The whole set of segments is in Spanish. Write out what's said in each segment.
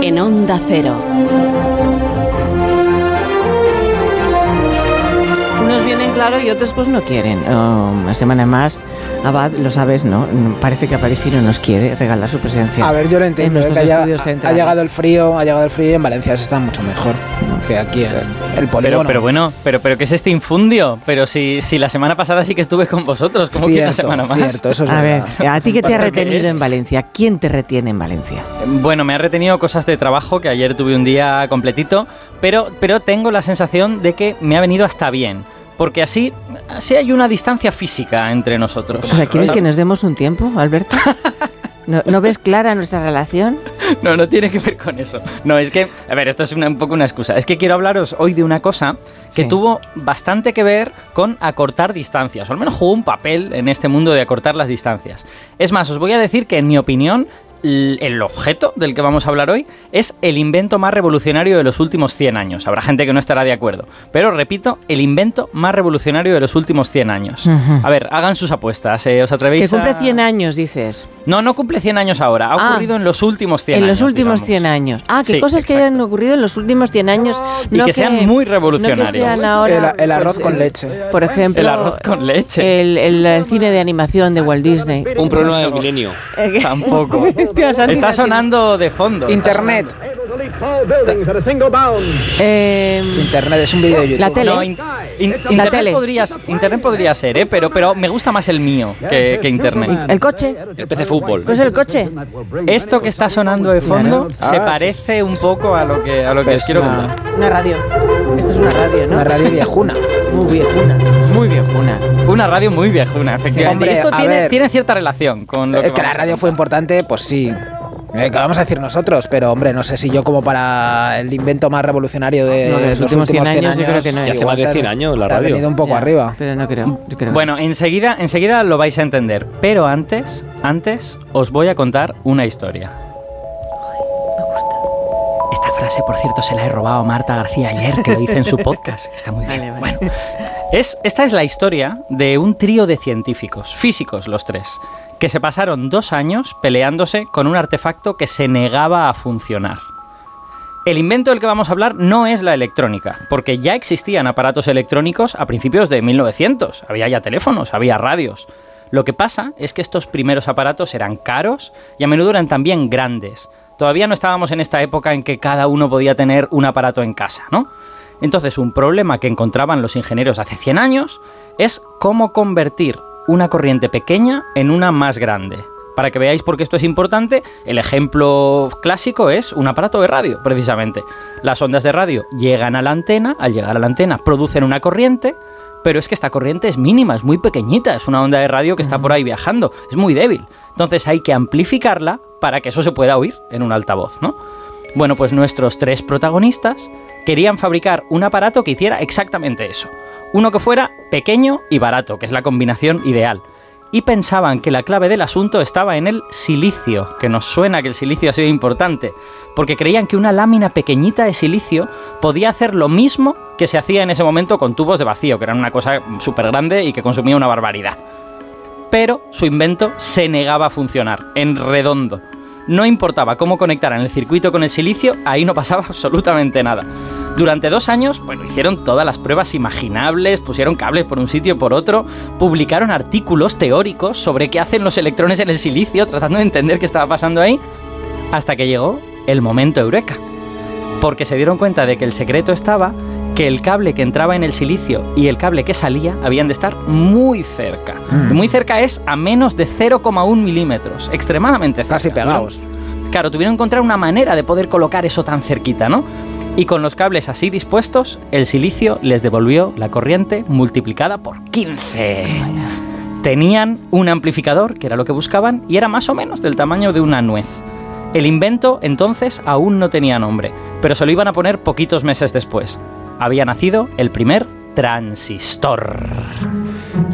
en Onda Cero. Claro, y otros pues no quieren. Oh, una semana más, Abad, lo sabes, ¿no? Parece que Aparicio no nos quiere regalar su presencia. A ver, yo lo entiendo. En haya- estudios ha, llegado el frío, ha llegado el frío y en Valencia se está mucho mejor ¿no? que aquí en el polígono. Pero, pero bueno, pero, pero ¿qué es este infundio? Pero si, si la semana pasada sí que estuve con vosotros, ¿cómo que una Cierto, semana más? cierto, eso es A ver, verdad. ¿a ti qué te ha ¿Esto qué retenido en Valencia? ¿Quién te retiene en Valencia? Bueno, me ha retenido cosas de trabajo, que ayer tuve un día completito, pero, pero tengo la sensación de que me ha venido hasta bien. Porque así, así hay una distancia física entre nosotros. O sea, ¿quieres que nos demos un tiempo, Alberto? ¿No, no ves clara nuestra relación? No, no tiene que ver con eso. No, es que, a ver, esto es una- un poco una excusa. Es que quiero hablaros hoy de una cosa que Sí. tuvo bastante que ver con acortar distancias, o al menos jugó un papel en este mundo de acortar las distancias. Es más, os voy a decir que en mi opinión, el objeto del que vamos a hablar hoy es el invento más revolucionario de los últimos 100 años. Habrá gente que no estará de acuerdo, pero repito, el invento más revolucionario de los últimos 100 años. A ver, hagan sus apuestas, ¿eh? ¿os atrevéis Que cumple a- 100 años, dices. No, no cumple 100 años ahora, ha Ah, ocurrido en los últimos 100 en años. los últimos digamos. 100 años. Ah, que Sí, cosas que hayan ocurrido en los últimos 100 años. Y que sean muy revolucionarios. No que sean ahora, El- el arroz pues, con eh, leche. Por ejemplo, El arroz con leche. El, el- el cine de animación de Walt Disney. Un problema del milenio. Tampoco. Santi, Está sonando de fondo. Internet. Eh, Internet es un vídeo de YouTube. La tele. No, in- in- internet, tele. Podría, internet podría ser, ¿eh? pero, pero me gusta más el mío que, que internet. el coche. El PC Fútbol. Pues el coche. Esto que está sonando de fondo Claro. se Ah, parece un poco a lo que, a lo que Pues os quiero una- contar. Una radio. Esto es una radio, ¿no? Una radio viejuna. Muy viejuna. Muy viejuna. Una radio muy viejuna, efectivamente. hombre, y esto tiene, ver. tiene cierta relación con lo Eh, que, que la radio fue importante, pues sí. Eh, ¿Qué vamos a decir nosotros? Pero hombre, no sé si yo como para el invento más revolucionario de, No, de los últimos 100 años, yo creo que no es. Y hace más de te- 100 años la radio. venido un poco Ya, arriba. Pero no creo. yo creo que- Bueno, enseguida, enseguida lo vais a entender. Pero antes, antes os voy a contar una historia. Esta frase, por cierto, se la he robado a Marta García ayer, que lo hice en su podcast. Está muy bien. Vale, vale. Bueno, es, esta es la historia de un trío de científicos, físicos los tres, que se pasaron dos años peleándose con un artefacto que se negaba a funcionar. El invento del que vamos a hablar no es la electrónica, porque ya existían aparatos electrónicos a principios de 1900. Había ya teléfonos, había radios. Lo que pasa es que estos primeros aparatos eran caros y a menudo eran también grandes. Todavía no estábamos en esta época en que cada uno podía tener un aparato en casa, ¿no? Entonces, un problema que encontraban los ingenieros hace 100 años es cómo convertir una corriente pequeña en una más grande. Para que veáis por qué esto es importante, el ejemplo clásico es un aparato de radio, precisamente. Las ondas de radio llegan a la antena, al llegar a la antena producen una corriente, pero es que esta corriente es mínima, es muy pequeñita, es una onda de radio que está por ahí viajando, es muy débil. Entonces hay que amplificarla para que eso se pueda oír en un altavoz, ¿no? Bueno, pues nuestros tres protagonistas querían fabricar un aparato que hiciera exactamente eso. Uno que fuera pequeño y barato, que es la combinación ideal. Y pensaban que la clave del asunto estaba en el silicio, que nos suena que el silicio ha sido importante, porque creían que una lámina pequeñita de silicio podía hacer lo mismo que se hacía en ese momento con tubos de vacío, que eran una cosa súper grande y que consumía una barbaridad pero su invento se negaba a funcionar, en redondo. No importaba cómo conectaran el circuito con el silicio, ahí no pasaba absolutamente nada. Durante dos años, bueno, hicieron todas las pruebas imaginables, pusieron cables por un sitio y por otro, publicaron artículos teóricos sobre qué hacen los electrones en el silicio, tratando de entender qué estaba pasando ahí, hasta que llegó el momento eureka. Porque se dieron cuenta de que el secreto estaba que el cable que entraba en el silicio y el cable que salía habían de estar muy cerca. Mm. Muy cerca es a menos de 0,1 milímetros, extremadamente cerca. Casi pegados. Claro, tuvieron que encontrar una manera de poder colocar eso tan cerquita, ¿no? Y con los cables así dispuestos, el silicio les devolvió la corriente multiplicada por 15. Tenían un amplificador, que era lo que buscaban, y era más o menos del tamaño de una nuez. El invento entonces aún no tenía nombre, pero se lo iban a poner poquitos meses después. Había nacido el primer transistor.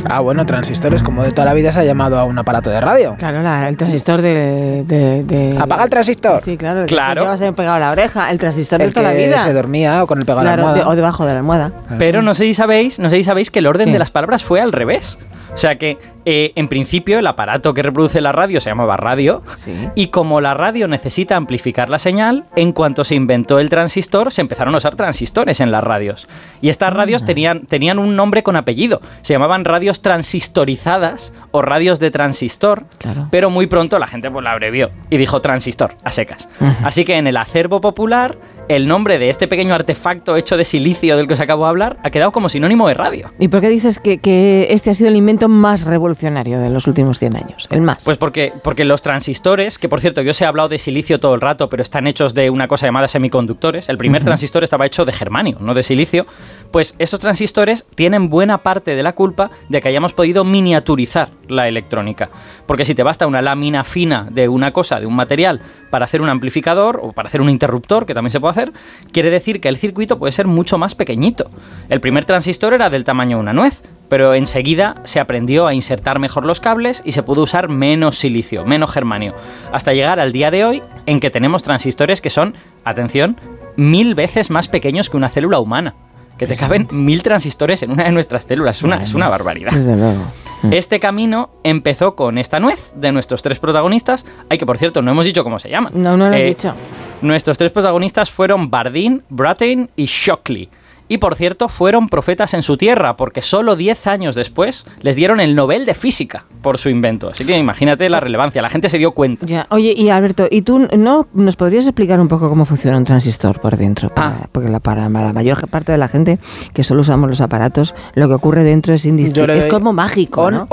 Ah, bueno, transistores, como de toda la vida se ha llamado a un aparato de radio. Claro, la- el transistor de, de- de- Apaga el transistor. Sí, claro. el que Claro. llevas ahí pegado a la oreja. El transistor de El toda la que vida. se dormía o con el pegado a la Claro, de- almohada. o debajo de la almohada. Pero no sé si sabéis, no sé si sabéis que el orden ¿Qué? de las palabras fue al revés. O sea que, eh, en principio, el aparato que reproduce la radio se llamaba radio. Sí. Y como la radio necesita amplificar la señal, en cuanto se inventó el transistor, se empezaron a usar transistores en las radios. Y estas radios tenían, tenían un nombre con apellido. Se llamaban radios transistorizadas o radios de transistor. Claro. Pero muy pronto la gente pues la abrevió y dijo transistor, a secas. Así que en el acervo popular, el nombre de este pequeño artefacto hecho de silicio del que os acabo de hablar ha quedado como sinónimo de radio. ¿Y por qué dices que, que este ha sido el invento más revolucionario de los últimos 100 años? El más. Pues porque, porque los transistores, que por cierto yo os he hablado de silicio todo el rato, pero están hechos de una cosa llamada semiconductores, el primer transistor estaba hecho de germanio, no de silicio, pues estos transistores tienen buena parte de la culpa de que hayamos podido miniaturizar la electrónica. Porque si te basta una lámina fina de una cosa, de un material, para hacer un amplificador o para hacer un interruptor, que también se puede hacer, quiere decir que el circuito puede ser mucho más pequeñito. El primer transistor era del tamaño de una nuez, pero enseguida se aprendió a insertar mejor los cables y se pudo usar menos silicio, menos germanio, hasta llegar al día de hoy en que tenemos transistores que son, atención, mil veces más pequeños que una célula humana. Que te caben mil transistores en una de nuestras células. Es una, es una barbaridad. Desde luego. Este camino empezó con esta nuez de nuestros tres protagonistas. Ay, que por cierto, no hemos dicho cómo se llaman. No, no lo has Eh, dicho. Nuestros tres protagonistas fueron Bardeen, Brattain y Shockley. Y por cierto, fueron profetas en su tierra, porque solo 10 años después les dieron el Nobel de Física por su invento. Así que imagínate la relevancia, la gente se dio cuenta. Ya. Oye, y Alberto, ¿y tú no nos podrías explicar un poco cómo funciona un transistor por dentro? Para- Ah. Porque la, para la mayor parte de la gente que solo usamos los aparatos, lo que ocurre dentro es indistinto. Es como mágico, on, ¿no?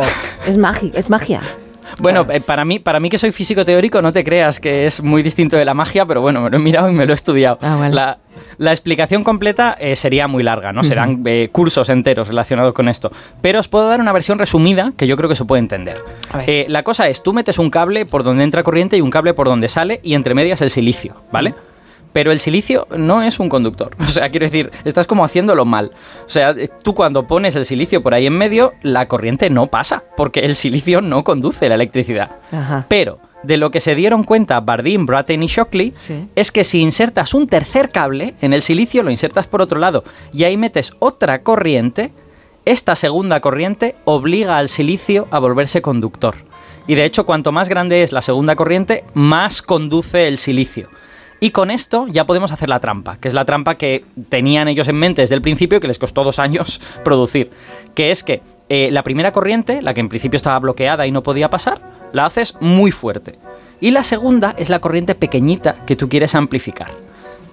Es mágico, es magia. Bueno, eh, para mí, para mí que soy físico teórico, no te creas que es muy distinto de la magia, pero bueno, me lo he mirado y me lo he estudiado. Ah, vale. la, la explicación completa eh, sería muy larga, ¿no? Serán eh, cursos enteros relacionados con esto. Pero os puedo dar una versión resumida que yo creo que se puede entender. Eh, la cosa es, tú metes un cable por donde entra corriente y un cable por donde sale y entre medias el silicio, ¿vale? Pero el silicio no es un conductor. O sea, quiero decir, estás como haciéndolo mal. O sea, tú cuando pones el silicio por ahí en medio, la corriente no pasa, porque el silicio no conduce la electricidad. Ajá. Pero de lo que se dieron cuenta Bardeen, Brattain y Shockley Sí. es que si insertas un tercer cable en el silicio, lo insertas por otro lado y ahí metes otra corriente, esta segunda corriente obliga al silicio a volverse conductor. Y de hecho, cuanto más grande es la segunda corriente, más conduce el silicio. Y con esto ya podemos hacer la trampa, que es la trampa que tenían ellos en mente desde el principio y que les costó dos años producir. Que es que eh, la primera corriente, la que en principio estaba bloqueada y no podía pasar, la haces muy fuerte. Y la segunda es la corriente pequeñita que tú quieres amplificar.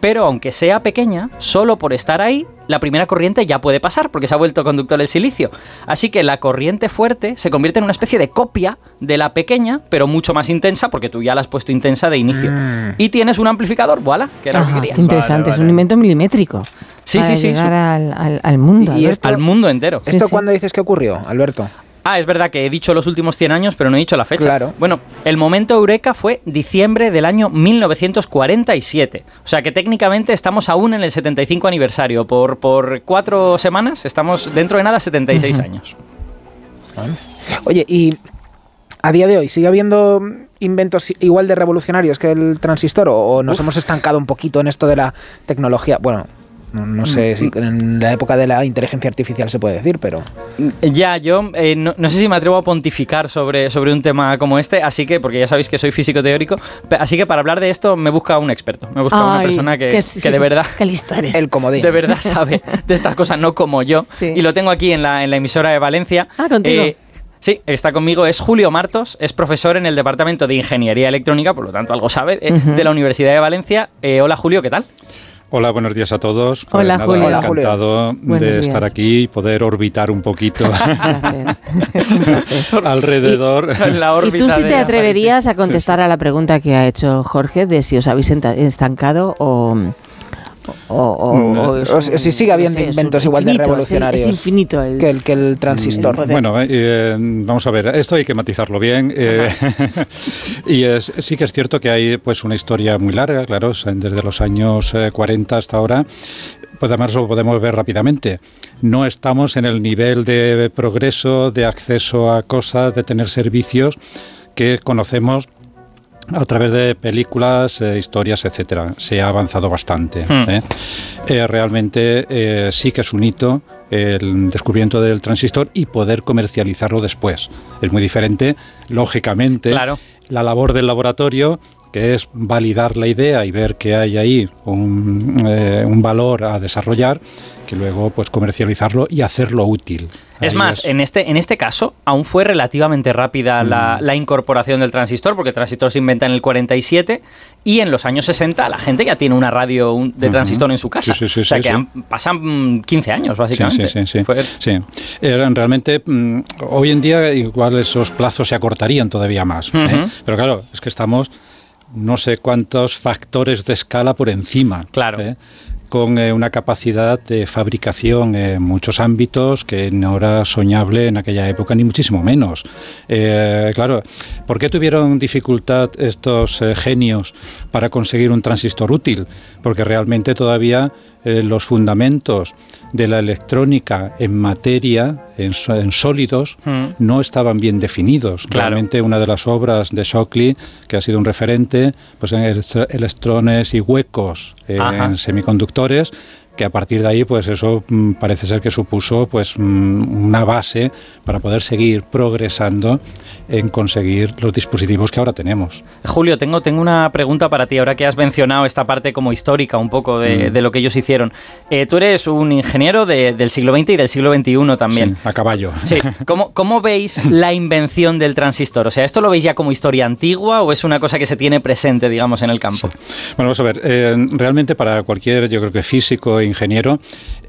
Pero aunque sea pequeña, solo por estar ahí, la primera corriente ya puede pasar porque se ha vuelto conductor el silicio. Así que la corriente fuerte se convierte en una especie de copia de la pequeña, pero mucho más intensa porque tú ya la has puesto intensa de inicio. Mm. Y tienes un amplificador, voilà, que era lo que querías. qué interesante, Vale, es un invento milimétrico. Sí, para sí, sí, llegar al, al- al mundo. Y Alberto. esto- Al mundo entero. Sí, ¿Esto sí. cuándo dices que ocurrió, Alberto? Ah, es verdad que he dicho los últimos 100 años, pero no he dicho la fecha. Claro. Bueno, el momento eureka fue diciembre del año 1947. O sea que técnicamente estamos aún en el 75 aniversario. Por, por cuatro semanas estamos dentro de nada 76 años. Oye, y a día de hoy, ¿sigue habiendo inventos igual de revolucionarios que el transistor o, o nos hemos estancado un poquito en esto de la tecnología? Bueno, no, no sé Mm, si en la época de la inteligencia artificial se puede decir, pero... Ya, yo eh, no, no sé si me atrevo a pontificar sobre, sobre un tema como este, así que, porque ya sabéis que soy físico teórico, así que para hablar de esto me busca un experto, me busca una persona que, que sí, de verdad Qué listo eres. El comodín. de verdad sabe de estas cosas, no como yo. Sí. Y lo tengo aquí en la, en la emisora de Valencia. Ah, contigo. sí, está conmigo, es Julio Martos, es profesor en el Departamento de Ingeniería Electrónica, por lo tanto algo sabe, eh, de la Universidad de Valencia. Eh, hola Julio, ¿qué tal? Hola, buenos días a todos. Pues Hola, nada, Julio. Hola, Julio. encantado de estar aquí y poder orbitar un poquito alrededor. En la ¿Y tú si de te atreverías a contestar a la pregunta que ha hecho Jorge de si os habéis estancado o... O, o- Mm, o es o si- sigue habiendo no sé, inventos igual de infinito, es el- revolucionarios Es, infinito el... Que el, que el transistor. El. Bueno, eh, eh, vamos a ver, esto hay que matizarlo bien. eh, y es- sí que es cierto que hay pues una historia muy larga, claro, desde los años eh, 40 hasta ahora. Pues además lo podemos ver rápidamente. No estamos en el nivel de progreso, de acceso a cosas, de tener servicios que conocemos a través de películas, eh, historias, etcétera. Se ha avanzado bastante. Hmm. ¿eh? Eh, realmente eh, sí que es un hito el descubrimiento del transistor y poder comercializarlo después. Es muy diferente, lógicamente, Claro. la labor del laboratorio que es validar la idea y ver que hay ahí un, eh, un valor a desarrollar, que luego pues comercializarlo y hacerlo útil. Es Ahí más, en este, en este caso, aún fue relativamente rápida Mm. la, la incorporación del transistor, porque el transistor se inventa en el 47 y en los años 60 la gente ya tiene una radio un- de transistor en su casa. Sí, sí, sí, o sea que han- pasan mm, 15 años, Sí, básicamente. sí, sí. sí. Sí. Eran realmente, mm, hoy en día igual esos plazos se acortarían todavía más. ¿eh? Pero claro, es que estamos no sé cuántos factores de escala por encima. Claro. ¿eh? Con eh, una capacidad de fabricación en muchos ámbitos que no era soñable en aquella época, ni muchísimo menos. Eh, claro, ¿por qué tuvieron dificultad estos eh, genios para conseguir un transistor útil? Porque realmente todavía eh, los fundamentos de la electrónica en materia, en, sólidos, Mm. no estaban bien definidos. Claro. Realmente una de las obras de Shockley, que ha sido un referente, pues en elect- electrones y huecos eh, en semiconductores, que a partir de ahí, pues eso mm, parece ser que supuso pues mm, una base para poder seguir progresando en conseguir los dispositivos que ahora tenemos. Julio, tengo, tengo una pregunta para ti, ahora que has mencionado esta parte como histórica un poco de, Mm. de lo que ellos hicieron. Eh, tú eres un ingeniero de- del siglo XX y del siglo XXI también. Sí, a caballo. Sí. ¿Cómo, ¿Cómo veis la invención del transistor? O sea, ¿esto lo veis ya como historia antigua o es una cosa que se tiene presente, digamos, en el campo? Bueno, vamos a ver, eh, realmente para cualquier, yo creo que físico e ingeniero,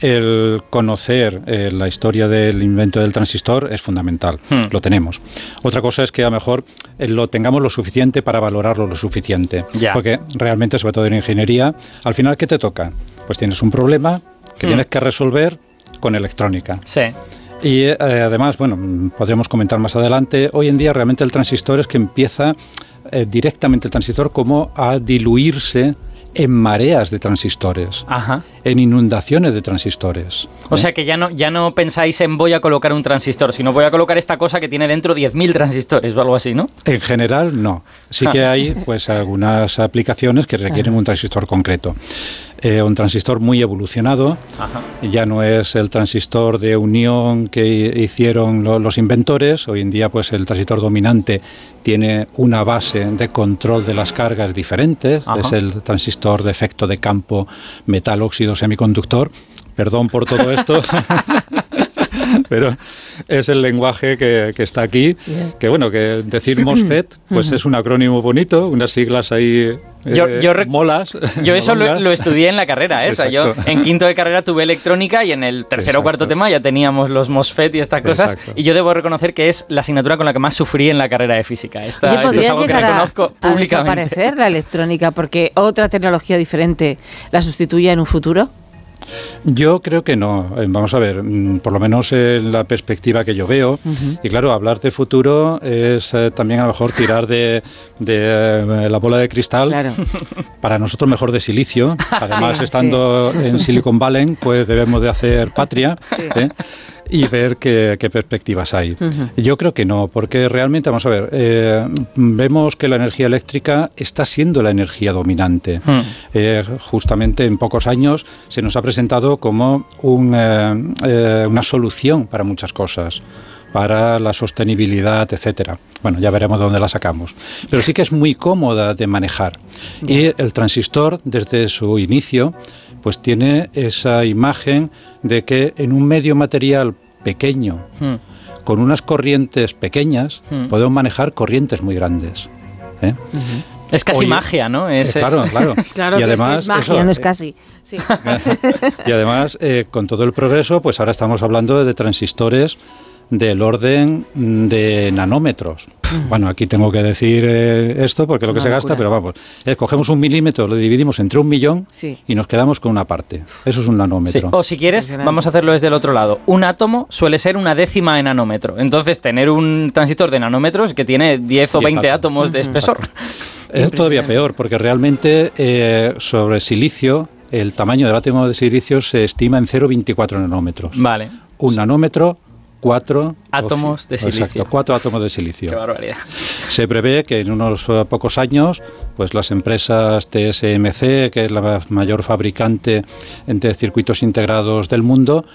el conocer eh, la historia del invento del transistor es fundamental, Hmm. lo tenemos. Otra cosa es que a lo mejor eh, lo tengamos lo suficiente para valorarlo lo suficiente. Porque realmente, sobre todo en ingeniería, al final, ¿qué te toca? Pues tienes un problema que Hmm. tienes que resolver con electrónica. Sí. Y eh, además, bueno, podríamos comentar más adelante, hoy en día realmente el transistor es que empieza eh, directamente el transistor como a diluirse en mareas de transistores, Ajá. en inundaciones de transistores. O ¿eh? sea que ya no, ya no pensáis en voy a colocar un transistor, sino voy a colocar esta cosa que tiene dentro 10.000 transistores o algo así, ¿no? En general, no. Sí que hay pues algunas aplicaciones que requieren un transistor concreto. Eh, un transistor muy evolucionado, Ajá. ya no es el transistor de unión que hicieron lo- los inventores. Hoy en día, pues el transistor dominante tiene una base de control de las cargas diferentes. Ajá. Es el transistor de efecto de campo metal óxido semiconductor. Perdón por todo esto. Pero es el lenguaje que, que está aquí. Que bueno, que decir MOSFET, pues es un acrónimo bonito, unas siglas ahí Yo- eh, yo molas. Yo eso lo, estudié en la carrera, ¿eh? O sea, yo en quinto de carrera tuve electrónica y en el tercero o cuarto tema ya teníamos los MOSFET y estas cosas. Exacto. Y yo debo reconocer que es la asignatura con la que más sufrí en la carrera de física. Esta, Oye, esto es podría algo que a, reconozco a desaparecer la electrónica porque otra tecnología diferente la sustituya en un futuro. Yo creo que no. Eh, Vamos a ver, mm, por lo menos en la perspectiva que yo veo. Y claro, hablar de futuro es eh, también a lo mejor tirar de, de, eh, la bola de cristal. Claro. Para nosotros mejor de silicio. Además, Sí, estando en Silicon Valley, pues debemos de hacer patria. Sí. ¿eh? Y ver qué, qué perspectivas hay. Ujú. Yo creo que no, porque realmente, vamos a ver, eh, vemos que la energía eléctrica está siendo la energía dominante. Hmm. Eh, justamente en pocos años se nos ha presentado como un, eh, eh, una solución para muchas cosas para la sostenibilidad, etcétera. Bueno, ya veremos de dónde la sacamos. Pero sí que es muy cómoda de manejar. Y el transistor, desde su inicio, pues tiene esa imagen de que en un medio material pequeño, Hmm. con unas corrientes pequeñas, Hmm. podemos manejar corrientes muy grandes. ¿eh? Es casi Oye, magia, ¿no? Eh, Es, es- claro, claro. Claro y que además, es, que es magia, eso, no es eh, casi. Sí. y además, eh, con todo el progreso, pues ahora estamos hablando de transistores del orden de nanómetros. Bueno, aquí tengo que decir eh, esto porque es lo que se gasta, pero vamos, eh, cogemos un milímetro, lo dividimos entre un millón Sí. y nos quedamos con una parte. Eso es un Sí. nanómetro. O si quieres, vamos a hacerlo desde el otro lado. Un átomo suele ser una décima de nanómetro. Entonces, tener un transistor de nanómetros que tiene 10 o 10 20 átomos. átomos de espesor. Es todavía peor porque realmente eh, sobre silicio, el tamaño del átomo de silicio se estima en 0,24 nanómetros. Vale. Un nanómetro, cuatro Átomos o- de silicio. Exacto, cuatro átomos de silicio. Qué barbaridad. Se prevé que en unos eh, pocos años, pues las empresas TSMC, que es la mayor fabricante de circuitos integrados del mundo,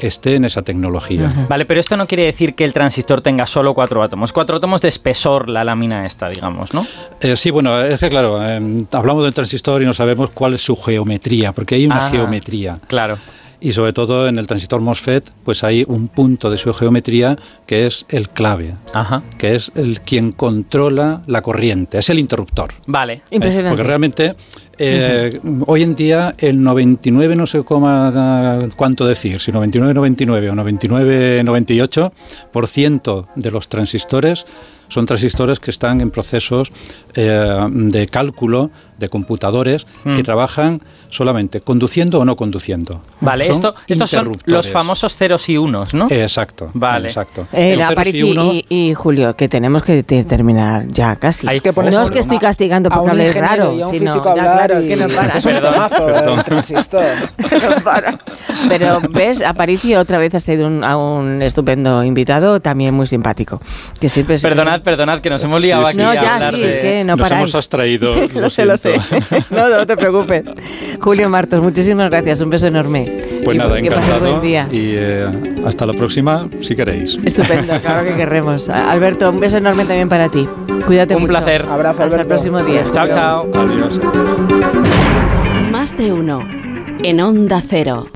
esté en esa tecnología. Vale, pero esto no quiere decir que el transistor tenga solo cuatro átomos. Cuatro átomos de espesor la lámina esta, digamos, ¿no? Eh, sí, bueno, es que claro, eh, hablamos del transistor y no sabemos cuál es su geometría, porque hay una Ah, geometría. Claro. Y sobre todo en el transistor MOSFET, pues hay un punto de su geometría que es el clave, Ajá. que es el quien controla la corriente, es el interruptor. Vale. ¿eh? Impresionante. Porque realmente eh, hoy en día el 99, no sé cómo, cuánto decir, si 99, 99 o 99, 98 por ciento de los transistores son transistores que están en procesos eh, de cálculo de computadores Mm. que trabajan solamente conduciendo o no conduciendo. Vale, Son esto, estos son los famosos ceros y unos, ¿no? Exacto. Vale. Exacto. Eh, y unos- y, y Julio, que tenemos que te- terminar ya casi. Hay que no es que estoy castigando porque ingeniero raro, y a un sino físico hablar claro, y- que no para. Es un. No para. Pero ves, Aparici otra vez ha sido un, a un estupendo invitado, también muy simpático. Que siempre es- Perdonad, perdonad, que nos hemos liado Sí, aquí. No, ya sí, de- es que no Nos paráis. hemos abstraído. lo sé, lo sé. No, no te preocupes. Julio Martos, muchísimas gracias. Un beso enorme. Pues Y nada, encantado. buen día. Y eh, hasta la próxima, si queréis. Estupendo, claro que querremos. Alberto, un beso enorme también para ti. Cuídate Un mucho. placer. Abrazo, Hasta el próximo día. Chao, chao. Adiós. Más de uno. En Onda Cero.